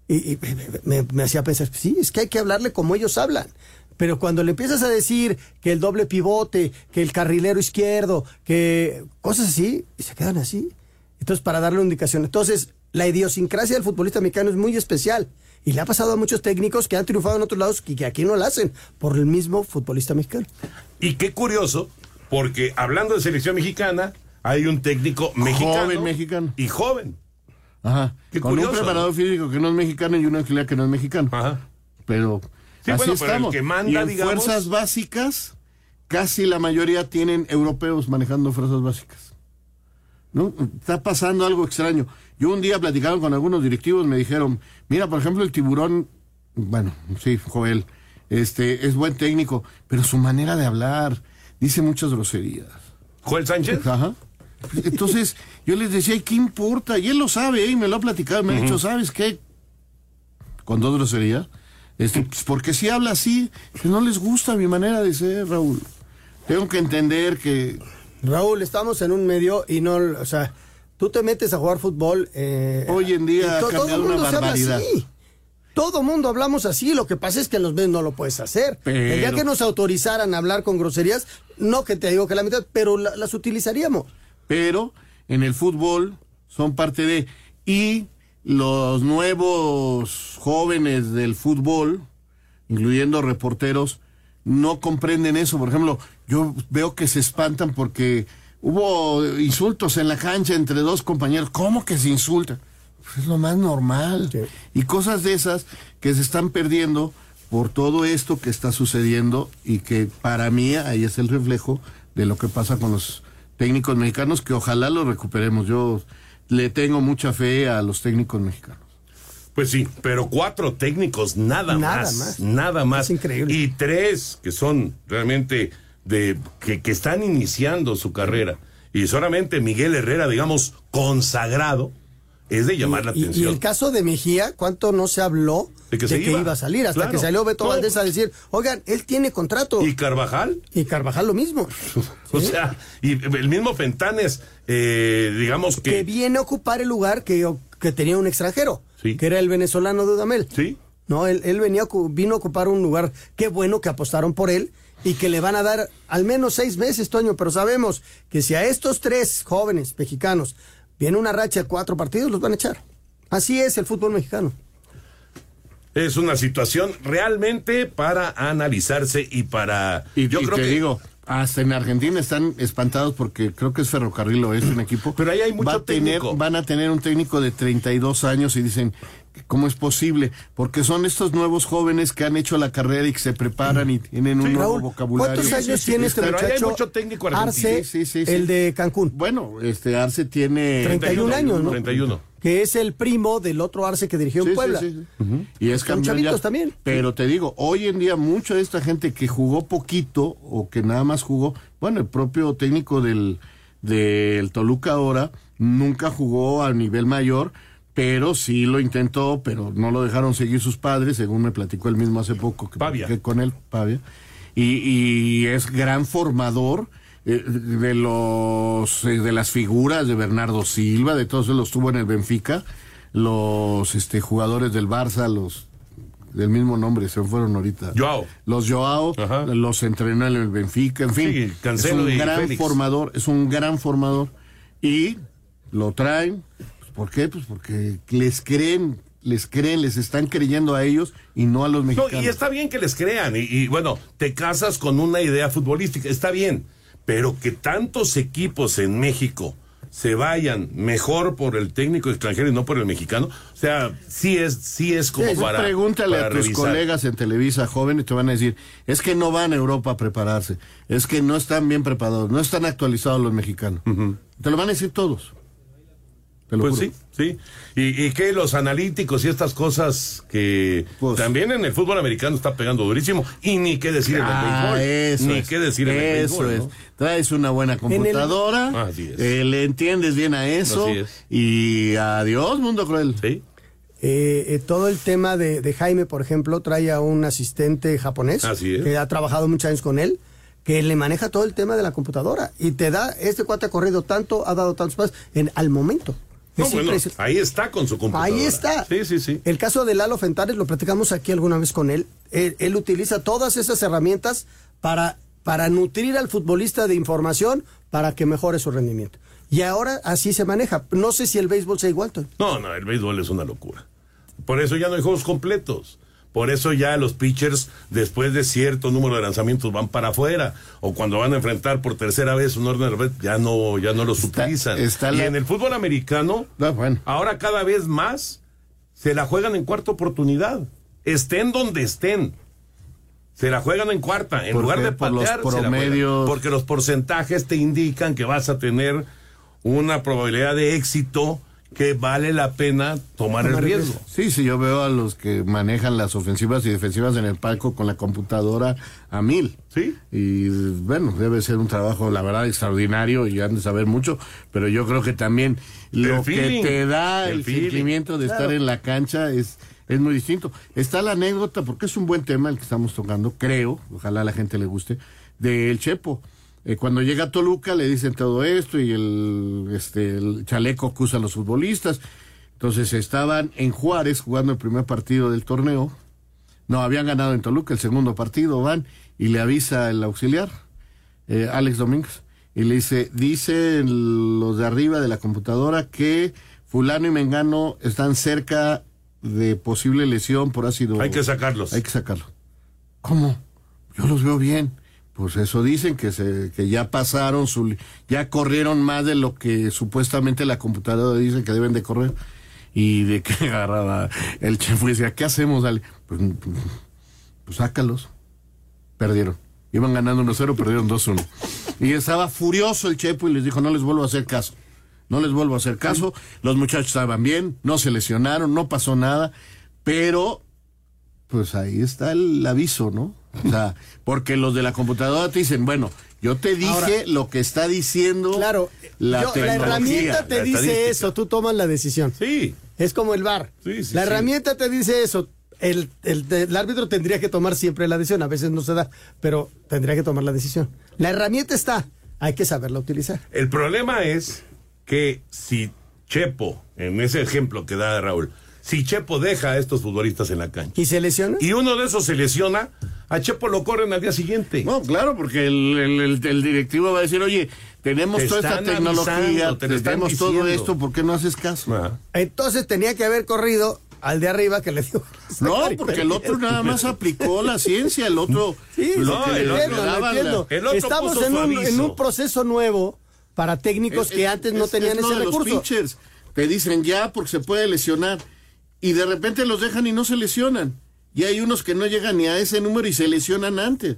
Y, y me, me hacía pensar, sí, es que hay que hablarle como ellos hablan. Pero cuando le empiezas a decir que el doble pivote, que el carrilero izquierdo, que cosas así, y se quedan así. Entonces, para darle una indicación. Entonces, la idiosincrasia del futbolista mexicano es muy especial. Y le ha pasado a muchos técnicos que han triunfado en otros lados y que aquí no lo hacen por el mismo futbolista mexicano. Y qué curioso, porque hablando de selección mexicana, hay un técnico mexicano. Joven mexicano. Y joven. Ajá. Qué Con curioso, un preparador físico que no es mexicano y un auxiliar que no es mexicano. Ajá. Pero Sí, así bueno, pero el estamos. que manda, y en digamos- fuerzas básicas, casi la mayoría tienen europeos manejando fuerzas básicas. ¿No? Está pasando algo extraño. Yo un día platicaba con algunos directivos, me dijeron, mira, por ejemplo, el tiburón, bueno, sí, Joel, este, es buen técnico, pero su manera de hablar dice muchas groserías. Joel Sánchez. Ajá. Entonces, yo les decía, ¿y qué importa? Y él lo sabe, ¿eh? y me lo ha platicado, me ha dicho, ¿sabes qué? Con dos groserías. Este, pues, porque si habla así, no les gusta mi manera de ser, Raúl. Tengo que entender que Raúl, estamos en un medio y no, o sea, tú te metes a jugar fútbol. eh, Hoy en día y ha to- cambiado el mundo una se habla así. Todo mundo hablamos así, lo que pasa es que en los medios no lo puedes hacer. El día que nos autorizaran a hablar con groserías, no que te digo que la mitad, pero la- las utilizaríamos. pero en el fútbol son parte de y los nuevos jóvenes del fútbol, incluyendo reporteros, no comprenden eso. Por ejemplo, yo veo que se espantan porque hubo insultos en la cancha entre dos compañeros. ¿Cómo que se insultan? Pues es lo más normal. Y cosas de esas que se están perdiendo por todo esto que está sucediendo y que para mí ahí es el reflejo de lo que pasa con los técnicos mexicanos, que ojalá lo recuperemos. Yo le tengo mucha fe a los técnicos mexicanos. Pues sí, pero cuatro técnicos, nada, Nada más, más. Nada más. Es increíble. Y tres que son realmente de que, que están iniciando su carrera. Y solamente Miguel Herrera, digamos, consagrado, es de llamar la Y, y atención. el caso de Mejía, ¿cuánto no se habló de que, se iba. a salir, hasta que salió Beto Valdés a decir, oigan, él tiene contrato. ¿Y Carvajal? Y Carvajal lo mismo. o sea, y el mismo Fentanes, eh, digamos que... Que viene a ocupar el lugar que, que tenía un extranjero, sí. que era el venezolano Dudamel. Sí. No, él, él venía, vino a ocupar un lugar, qué bueno que apostaron por él y que le van a dar al menos seis meses, Toño, pero sabemos que si a estos tres jóvenes mexicanos viene una racha de cuatro partidos, los van a echar. Así es el fútbol mexicano. Es una situación realmente para analizarse y para. Y yo creo te que digo, hasta en Argentina están espantados porque creo que es Ferrocarril es un equipo. Pero ahí hay mucho Va tener, van a tener un técnico de 32 años y dicen, ¿cómo es posible? Porque son estos nuevos jóvenes que han hecho la carrera y que se preparan y tienen un nuevo vocabulario. ¿Cuántos años tiene este Pero muchacho? hay mucho técnico Arce, el de Cancún. Bueno, este Arce tiene 31 años, ¿no? 31 que es el primo del otro Arce que dirigió en Puebla. Sí, sí, Y es campeón también. Pero te digo, hoy en día mucha de esta gente que jugó poquito o que nada más jugó, bueno, el propio técnico del, del Toluca ahora nunca jugó a nivel mayor, pero sí lo intentó, pero no lo dejaron seguir sus padres, según me platicó él mismo hace poco que Pavia. con él, Pavia. Y, y es gran formador eh, de los eh, de las figuras de Bernardo Silva, de todos los tuvo en el Benfica, los este jugadores del Barça, los del mismo nombre, se fueron ahorita. Joao. Los Joao, los entrenó en el Benfica, en fin. es un gran formador, es un gran formador. Y lo traen, ¿por qué? Pues porque les creen les creen, les están creyendo a ellos y no a los mexicanos. y está bien que les crean, y, y bueno, te casas con una idea futbolística, está bien pero que tantos equipos en México se vayan mejor por el técnico extranjero y no por el mexicano, o sea, sí es, sí es como para. Pregúntale a tus colegas en Televisa jóvenes, te van a decir, es que no van a Europa a prepararse, es que no están bien preparados, no están actualizados los mexicanos. Te lo van a decir todos pues sí, sí. Y, que los analíticos y estas cosas que pues también en el fútbol americano está pegando durísimo. Y ni qué decir en el ah, béisbol. ni qué decir en el béisbol. Es. Traes una buena computadora, eh, le entiendes bien a eso. Y adiós, mundo cruel. Sí. Eh, eh, todo el tema de, Jaime, por ejemplo, trae a un asistente japonés que ha trabajado muchos años con él que le maneja todo el tema de la computadora y te da, este cuate ha corrido tanto, ha dado tantos pasos en, al momento. No, bueno, ahí está con su computadora. Ahí está. Sí, sí, sí. El caso de Lalo Fentares, lo platicamos aquí alguna vez con él. Él, utiliza todas esas herramientas para, para nutrir al futbolista de información para que mejore su rendimiento. Y ahora así se maneja. No sé si el béisbol sea igual. No, no, el béisbol es una locura. Por eso ya no hay juegos completos. Por eso ya los pitchers, después de cierto número de lanzamientos, van para afuera. O cuando van a enfrentar por tercera vez un orden de ya no, ya no los utilizan. y en el fútbol americano, ah, ahora cada vez más se la juegan en cuarta oportunidad. Estén donde estén. Se la juegan en cuarta. En lugar de patear, los promedios... porque los porcentajes te indican que vas a tener una probabilidad de éxito que vale la pena tomar el riesgo. Sí, sí, yo veo a los que manejan las ofensivas y defensivas en el palco con la computadora a mil. Sí. Y bueno, debe ser un trabajo, la verdad, extraordinario y han de saber mucho, pero yo creo que también lo que te da el, sentimiento de estar en la cancha es es muy distinto. Está la anécdota, porque es un buen tema el que estamos tocando, creo, ojalá a la gente le guste, del Chepo. Eh, cuando llega a Toluca le dicen todo esto y el, este, el chaleco que usan los futbolistas. Entonces estaban en Juárez jugando el primer partido del torneo. No, habían ganado en Toluca el segundo partido, van y le avisa el auxiliar, eh, Alex Domínguez, y le dice, dicen los de arriba de la computadora que fulano y mengano están cerca de posible lesión por ácido. Hay que sacarlos. Hay que sacarlos. ¿Cómo? Yo los veo bien. Pues eso dicen que se que ya pasaron su ya corrieron más de lo que supuestamente la computadora dice que deben de correr y de que agarraba el chef y decía, "¿Qué hacemos, dale?" Pues, pues sácalos. Perdieron. Iban ganando 1-0, perdieron 2-1. Y estaba furioso el Chepo y les dijo, "No les vuelvo a hacer caso." No les vuelvo a hacer caso. Los muchachos estaban bien, no se lesionaron, no pasó nada, pero pues ahí está el aviso, ¿no? O sea, porque los de la computadora te dicen, bueno, yo te dije lo que está diciendo claro, la La herramienta te dice eso, tú tomas la decisión. Sí. Es como el bar. la herramienta te dice eso, el, el, árbitro tendría que tomar siempre la decisión, a veces no se da, pero tendría que tomar la decisión. La herramienta está, hay que saberla utilizar. El problema es que si Chepo, en ese ejemplo que da Raúl, si Chepo deja a estos futbolistas en la cancha. ¿Y se lesiona? Y uno de esos se lesiona, a Chepo lo corren al día siguiente. No, claro, porque el, directivo va a decir, oye, tenemos toda esta tecnología, tenemos todo esto, ¿por qué no haces caso? Ah. Entonces tenía que haber corrido al de arriba que le dio. No, porque el otro nada más aplicó la ciencia, el otro. Sí, no, el, otro, Estamos en un, en un, proceso nuevo para técnicos que antes no tenían ese recurso. Los pitchers te dicen ya porque se puede lesionar y de repente los dejan y no se lesionan. Y hay unos que no llegan ni a ese número y se lesionan antes.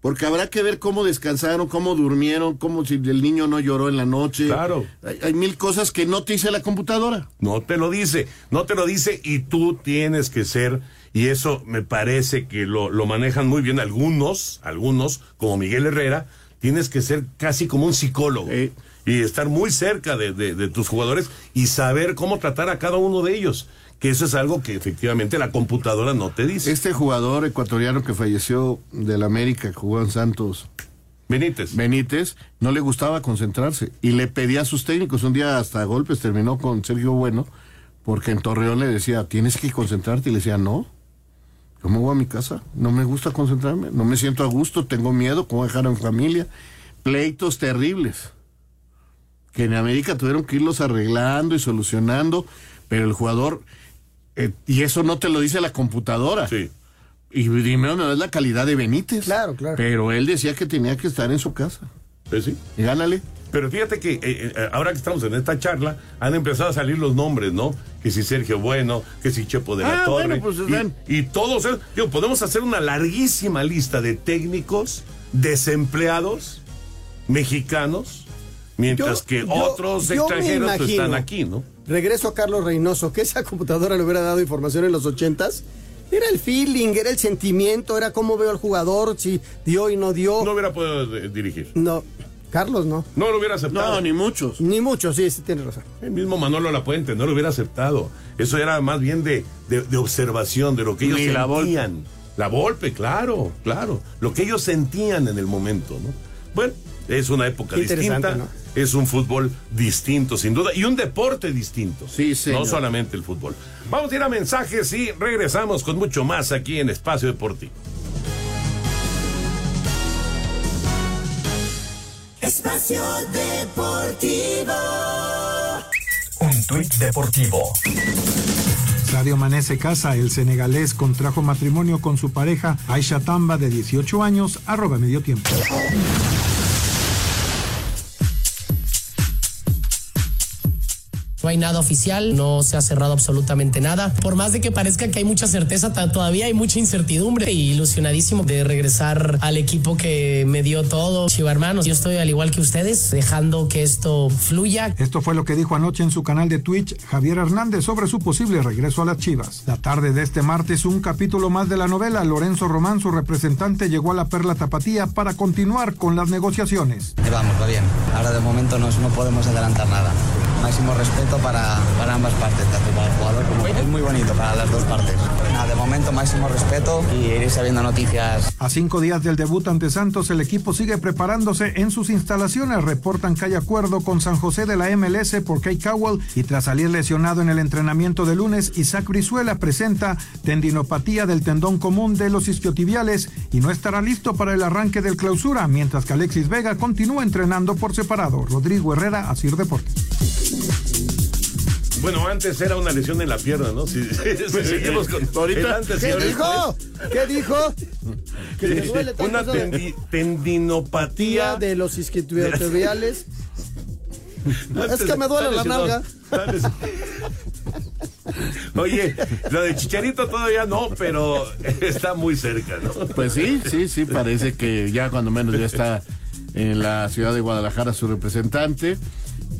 Porque habrá que ver cómo descansaron, cómo durmieron, cómo si el niño no lloró en la noche. Claro. Hay, mil cosas que no te dice la computadora. No te lo dice, no te lo dice y tú tienes que ser, y eso me parece que lo, lo manejan muy bien algunos, algunos, como Miguel Herrera, tienes que ser casi como un psicólogo. Y estar muy cerca de, de tus jugadores y saber cómo tratar a cada uno de ellos que eso es algo que efectivamente la computadora no te dice. Este jugador ecuatoriano que falleció del América, que jugó en Santos. Benítez. Benítez, no le gustaba concentrarse y le pedía a sus técnicos, un día hasta golpes terminó con Sergio Bueno, porque en Torreón le decía, tienes que concentrarte, y le decía, no, yo me voy a mi casa, no me gusta concentrarme, no me siento a gusto, tengo miedo, ¿cómo dejar a mi familia? Pleitos terribles, que en América tuvieron que irlos arreglando y solucionando, pero el jugador eh, y eso no te lo dice la computadora. Sí. Y dime, no es la calidad de Benítez. Claro, claro. Pero él decía que tenía que estar en su casa. Pues sí. Y gánale. Pero fíjate que eh, eh, ahora que estamos en esta charla, han empezado a salir los nombres, ¿no? Que si Sergio Bueno, que si Chepo de la ah, Torre. pues, y, y, todos, digo, podemos hacer una larguísima lista de técnicos desempleados mexicanos, mientras que otros extranjeros pues, están aquí, ¿no? Regreso a Carlos Reynoso, que esa computadora le hubiera dado información en los ochentas. Era el feeling, era el sentimiento, era cómo veo al jugador, si dio y no dio. No hubiera podido dirigir. No, Carlos no. No lo hubiera aceptado. No, ni muchos. Ni muchos, sí, sí, tiene razón. El mismo Manolo Lapuente no lo hubiera aceptado. Eso era más bien de, de, observación, de lo que ellos sentían. La golpe, claro, claro. Lo que ellos sentían en el momento, ¿no? Bueno, es una época distinta. Es un fútbol distinto, sin duda, y un deporte distinto. Sí, sí. No solamente el fútbol. Vamos a ir a mensajes y regresamos con mucho más aquí en Espacio Deportivo. Espacio Deportivo. Un tuit deportivo. Sadio Mané se casa. El senegalés contrajo matrimonio con su pareja Aisha Tamba de 18 años. Arroba medio tiempo. No hay nada oficial, no se ha cerrado absolutamente nada. Por más de que parezca que hay mucha certeza, todavía hay mucha incertidumbre. Y ilusionadísimo de regresar al equipo que me dio todo. Chiva hermanos, yo estoy al igual que ustedes, dejando que esto fluya. Esto fue lo que dijo anoche en su canal de Twitch Javier Hernández sobre su posible regreso a las Chivas. La tarde de este martes, un capítulo más de la novela. Lorenzo Román, su representante, llegó a la Perla Tapatía para continuar con las negociaciones. vamos, va bien. Ahora de momento no podemos adelantar nada máximo respeto para, para ambas partes, tanto para el jugador como es muy bonito para las dos partes. Nada, de momento máximo respeto y ir sabiendo noticias. A cinco días del debut ante Santos, el equipo sigue preparándose en sus instalaciones. Reportan que hay acuerdo con San José de la MLS por Kate Cowell y tras salir lesionado en el entrenamiento de lunes, Isaac Brizuela presenta tendinopatía del tendón común de los isquiotibiales y no estará listo para el arranque del clausura, mientras que Alexis Vega continúa entrenando por separado. Rodrigo Herrera, Asir Deportes. Bueno, antes era una lesión en la pierna, ¿no? Si, seguimos con. Ahorita. ¿Qué dijo? ¿Qué dijo? Que le duele Una tendinopatía. De los isquiotibiales. es que me duele la nalga. Oye, lo de Chicharito todavía no, pero está muy cerca, ¿no? Pues sí, sí, sí, parece que ya cuando menos ya está en la ciudad de Guadalajara su representante.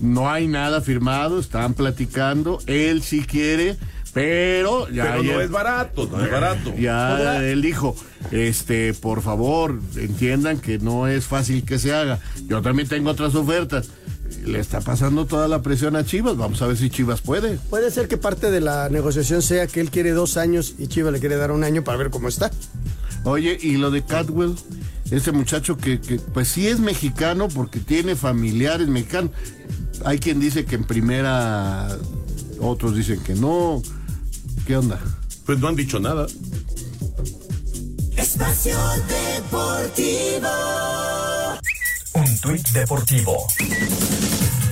No hay nada firmado, están platicando. Él sí quiere, pero ya. no es barato, no es barato. Ya él dijo, este, por favor, entiendan que no es fácil que se haga. Yo también tengo otras ofertas. le está pasando toda la presión a Chivas. Vamos a ver si Chivas puede. Puede ser que parte de la negociación sea que él quiere dos años y Chivas le quiere dar un año para ver cómo está. Oye, y lo de Catwell, ese muchacho que, que pues sí es mexicano porque tiene familiares mexicanos. Hay quien dice que en primera, otros dicen que no. ¿Qué onda? Pues no han dicho nada. Espacio Deportivo. Un tuit deportivo.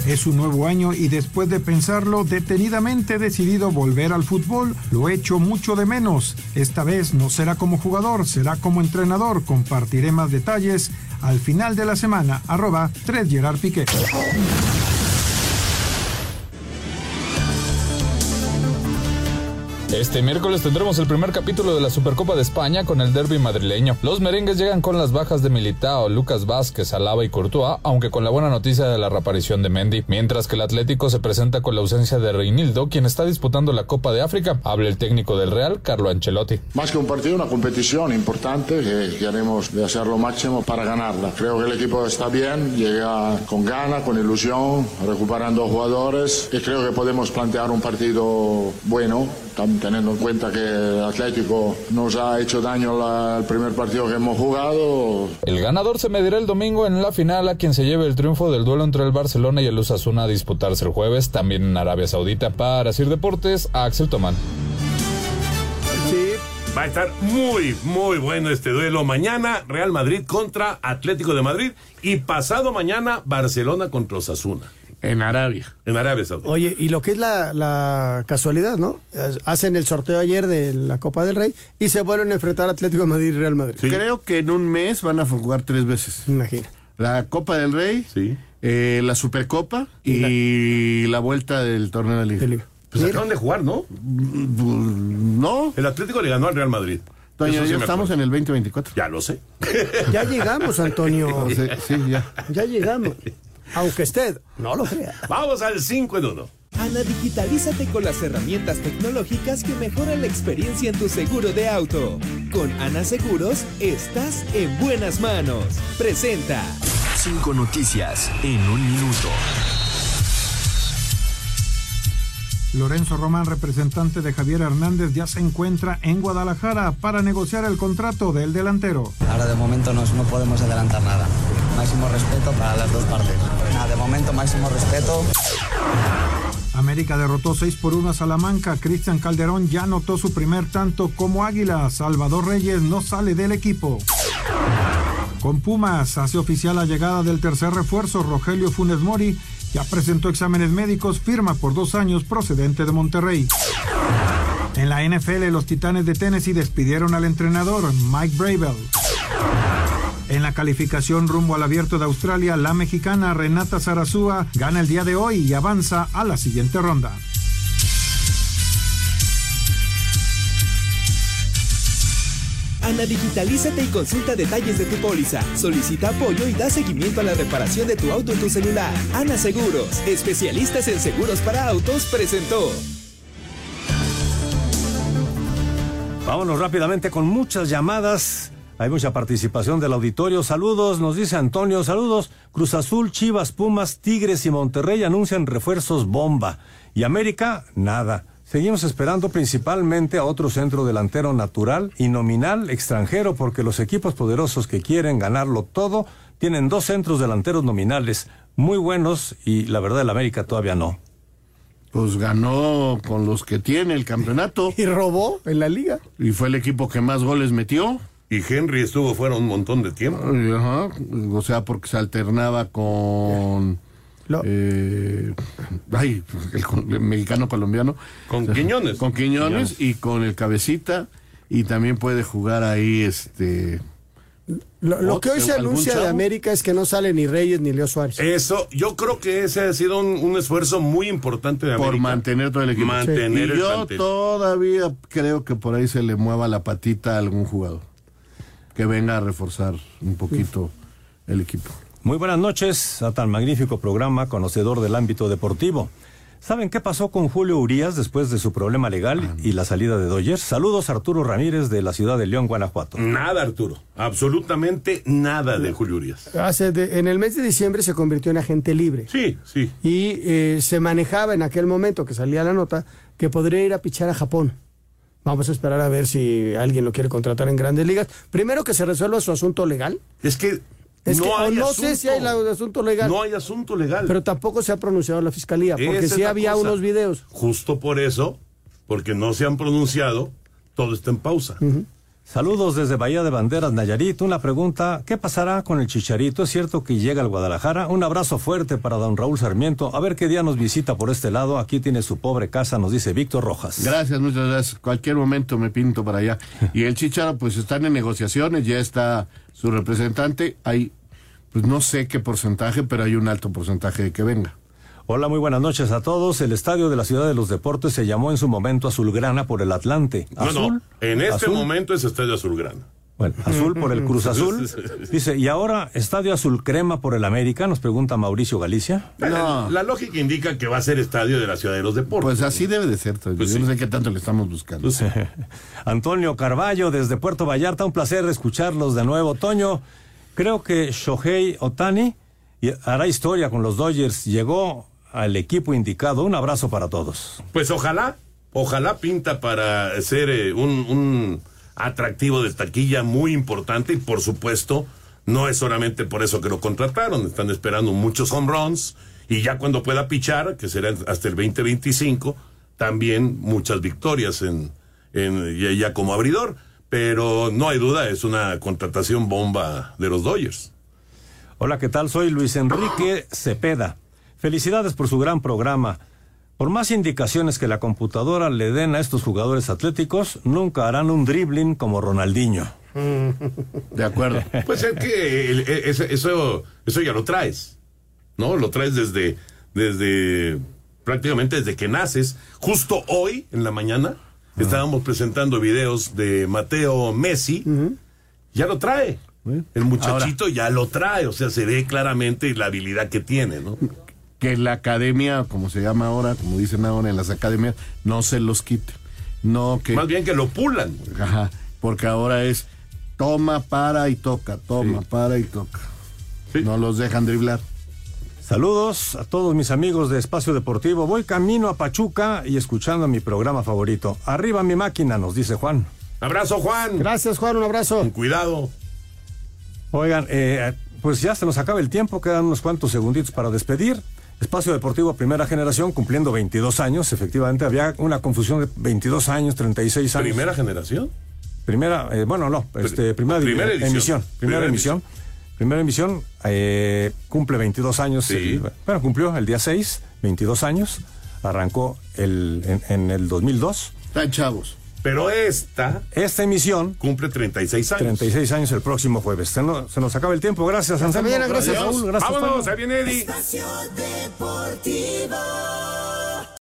Es un nuevo año y después de pensarlo detenidamente he decidido volver al fútbol. Lo he hecho mucho de menos. Esta vez no será como jugador, será como entrenador. Compartiré más detalles al final de la semana. Arroba 3 Gerard Piqué. Este miércoles tendremos el primer capítulo de la Supercopa de España con el derby madrileño. Los merengues llegan con las bajas de Militao, Lucas Vázquez, Alaba y Courtois, aunque con la buena noticia de la reaparición de Mendy, mientras que el Atlético se presenta con la ausencia de Reinildo, quien está disputando la Copa de África. Habla el técnico del Real, Carlo Ancelotti. Más que un partido, una competición importante que queremos de hacer lo máximo para ganarla. Creo que el equipo está bien, llega con ganas, con ilusión, recuperando jugadores y creo que podemos plantear un partido bueno teniendo en cuenta que el Atlético nos ha hecho daño el primer partido que hemos jugado. El ganador se medirá el domingo en la final a quien se lleve el triunfo del duelo entre el Barcelona y el Osasuna a disputarse el jueves, también en Arabia Saudita. Para Sir Deportes, Axel Tomán. Sí. Va a estar muy, muy bueno este duelo. Mañana Real Madrid contra Atlético de Madrid y pasado mañana Barcelona contra Osasuna. En Arabia. En Arabia Saudita. Oye, y lo que es la, la, casualidad, ¿no? Hacen el sorteo ayer de la Copa del Rey y se vuelven a enfrentar Atlético de Madrid y Real Madrid. Creo que en un mes van a jugar tres veces. Imagina. La Copa del Rey, sí. eh, la Supercopa y, la... vuelta del torneo de Liga. Liga. Pues acaban de jugar, ¿no? No. El Atlético le ganó al Real Madrid. Toño, ya estamos en el 2024. Ya lo sé. Ya llegamos, Antonio. sí, sí, ya. Ya llegamos. Aunque usted no lo crea. Vamos al 5 en 1. Ana, digitalízate con las herramientas tecnológicas que mejoran la experiencia en tu seguro de auto. Con Ana Seguros, estás en buenas manos. Presenta. Cinco noticias en un minuto. Lorenzo Román, representante de Javier Hernández, ya se encuentra en Guadalajara para negociar el contrato del delantero. Ahora de momento no, no podemos adelantar nada. Máximo respeto para las dos partes. Momento máximo respeto. América derrotó 6 por 1 a Salamanca. Cristian Calderón ya anotó su primer tanto como Águila. Salvador Reyes no sale del equipo. Con Pumas hace oficial la llegada del tercer refuerzo, Rogelio Funes Mori. Ya presentó exámenes médicos, firma por dos años procedente de Monterrey. En la NFL, los Titanes de Tennessee despidieron al entrenador Mike Bravel. En la calificación rumbo al abierto de Australia, la mexicana Renata Zarazúa gana el día de hoy y avanza a la siguiente ronda. Ana, digitalízate y consulta detalles de tu póliza. Solicita apoyo y da seguimiento a la reparación de tu auto en tu celular. Ana Seguros, especialistas en seguros para autos, presentó. Vámonos rápidamente con muchas llamadas. Hay mucha participación del auditorio. Saludos, nos dice Antonio. Saludos. Cruz Azul, Chivas, Pumas, Tigres y Monterrey anuncian refuerzos bomba. Y América, nada. Seguimos esperando principalmente a otro centro delantero natural y nominal extranjero porque los equipos poderosos que quieren ganarlo todo tienen dos centros delanteros nominales muy buenos y la verdad el América todavía no. Pues ganó con los que tiene el campeonato. y robó en la liga. Y fue el equipo que más goles metió. Y Henry estuvo fuera un montón de tiempo. Ajá. O sea, porque se alternaba con. Eh, ay, el, mexicano colombiano. Con Quiñones. Con Quiñones, y con el cabecita. Y también puede jugar ahí este. Lo, que hoy se anuncia de América es que no sale ni Reyes ni Leo Suárez. Eso, yo creo que ese ha sido un, esfuerzo muy importante de América. Por mantener todo el equipo. Mantener Y yo todavía creo que por ahí se le mueva la patita a algún jugador que venga a reforzar un poquito el equipo. Muy buenas noches a tan magnífico programa conocedor del ámbito deportivo. ¿Saben qué pasó con Julio Urias después de su problema legal Ah, y la salida de Dodgers? Saludos Arturo Ramírez de la ciudad de León, Guanajuato. Nada, Arturo. Absolutamente nada de Julio Urias. Hace de- en el mes de diciembre se convirtió en agente libre. Sí, sí. Y eh, se manejaba en aquel momento que salía la nota que podría ir a pichar a Japón. Vamos a esperar a ver si alguien lo quiere contratar en grandes ligas. Primero que se resuelva su asunto legal. Es que Es no que, hay no asunto. sé si hay la- asunto legal. No hay asunto legal. Pero tampoco se ha pronunciado la fiscalía, porque Esa es sí había cosa. unos videos. Justo por eso, porque no se han pronunciado, todo está en pausa. Saludos desde Bahía de Banderas, Nayarit. Una pregunta, ¿qué pasará con el Chicharito? ¿Es cierto que llega al Guadalajara? Un abrazo fuerte para don Raúl Sarmiento. A ver qué día nos visita por este lado. Aquí tiene su pobre casa, nos dice Víctor Rojas. Gracias, muchas gracias. Cualquier momento me pinto para allá. Y el Chicharo, pues están en negociaciones, ya está su representante. Hay, pues no sé qué porcentaje, pero hay un alto porcentaje de que venga. Hola, muy buenas noches a todos. El estadio de la Ciudad de los Deportes se llamó en su momento Azulgrana por el Atlante. No, no, ¿Azul? en este ¿Azul? momento es Estadio Azulgrana. Bueno, azul por el Cruz Azul. Dice, ¿y ahora estadio azul crema por el América? Nos pregunta Mauricio Galicia. La, la lógica indica que va a ser estadio de la Ciudad de los Deportes. Pues así debe de ser. Yo Pues sí. no sé qué tanto le estamos buscando. Antonio Carballo desde Puerto Vallarta, un placer escucharlos de nuevo. Toño, creo que Shohei Otani hará historia con los Dodgers. Llegó al equipo indicado. Un abrazo para todos. Pues ojalá, ojalá pinta para ser eh, un, un atractivo de taquilla muy importante y por supuesto no es solamente por eso que lo contrataron, están esperando muchos home runs y ya cuando pueda pichar, que será hasta el 2025, también muchas victorias en, en ya, ya como abridor, pero no hay duda, es una contratación bomba de los Dodgers. Hola, ¿qué tal? Soy Luis Enrique Cepeda. Felicidades por su gran programa. Por más indicaciones que la computadora le den a estos jugadores atléticos, nunca harán un dribbling como Ronaldinho. De acuerdo. Pues es que e- ese- eso, eso ya lo traes, ¿no? Lo traes desde, desde prácticamente desde que naces. Justo hoy, en la mañana, estábamos presentando videos de Mateo Messi. Ya lo trae. El muchachito ya lo trae, o sea, se ve claramente la habilidad que tiene, ¿no? Que la academia, como se llama ahora, como dicen ahora en las academias, no se los quite. No que. Más bien que lo pulan. Ajá. Porque ahora es toma, para y toca, toma, para y toca. No los dejan driblar. Saludos a todos mis amigos de Espacio Deportivo. Voy camino a Pachuca y escuchando mi programa favorito. Arriba mi máquina, nos dice Juan. Abrazo, Juan. Gracias, Juan, un abrazo. Cuidado. Oigan, eh, pues ya se nos acaba el tiempo, quedan unos cuantos segunditos para despedir. Espacio Deportivo Primera Generación cumpliendo 22 años, efectivamente había una confusión de 22 años, 36 años. ¿Primera generación? Primera, eh, bueno, no, este, primera, primera di- edición. emisión. Primera, Primera emisión. Primera emisión, eh, cumple 22 años. Sí. el- bueno, cumplió el día 6, 22 años. Arrancó el, en, en el 2002. Están chavos. Pero esta Esta emisión cumple 36 años. 36 años el próximo jueves. Se nos, se nos acaba el tiempo. Gracias, Anselmo. mañana, gracias, Raúl. Gracias, Vámonos, Toño. ahí viene Eddie. Espacio Deportivo.